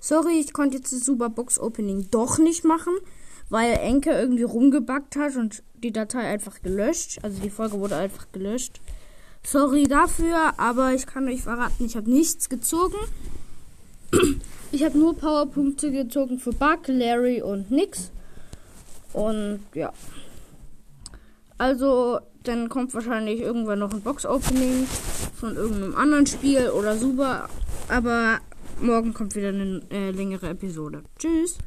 Sorry, ich konnte jetzt das Super Box Opening doch nicht machen, weil Enke irgendwie rumgebackt hat und die Datei einfach gelöscht. Also die Folge wurde einfach gelöscht. Sorry dafür, aber ich kann euch verraten, ich habe nichts gezogen. Ich habe nur Powerpunkte gezogen für Buck, Larry und nix. Und ja. Also, dann kommt wahrscheinlich irgendwann noch ein Box-Opening von irgendeinem anderen Spiel oder super. Aber morgen kommt wieder eine äh, längere Episode. Tschüss.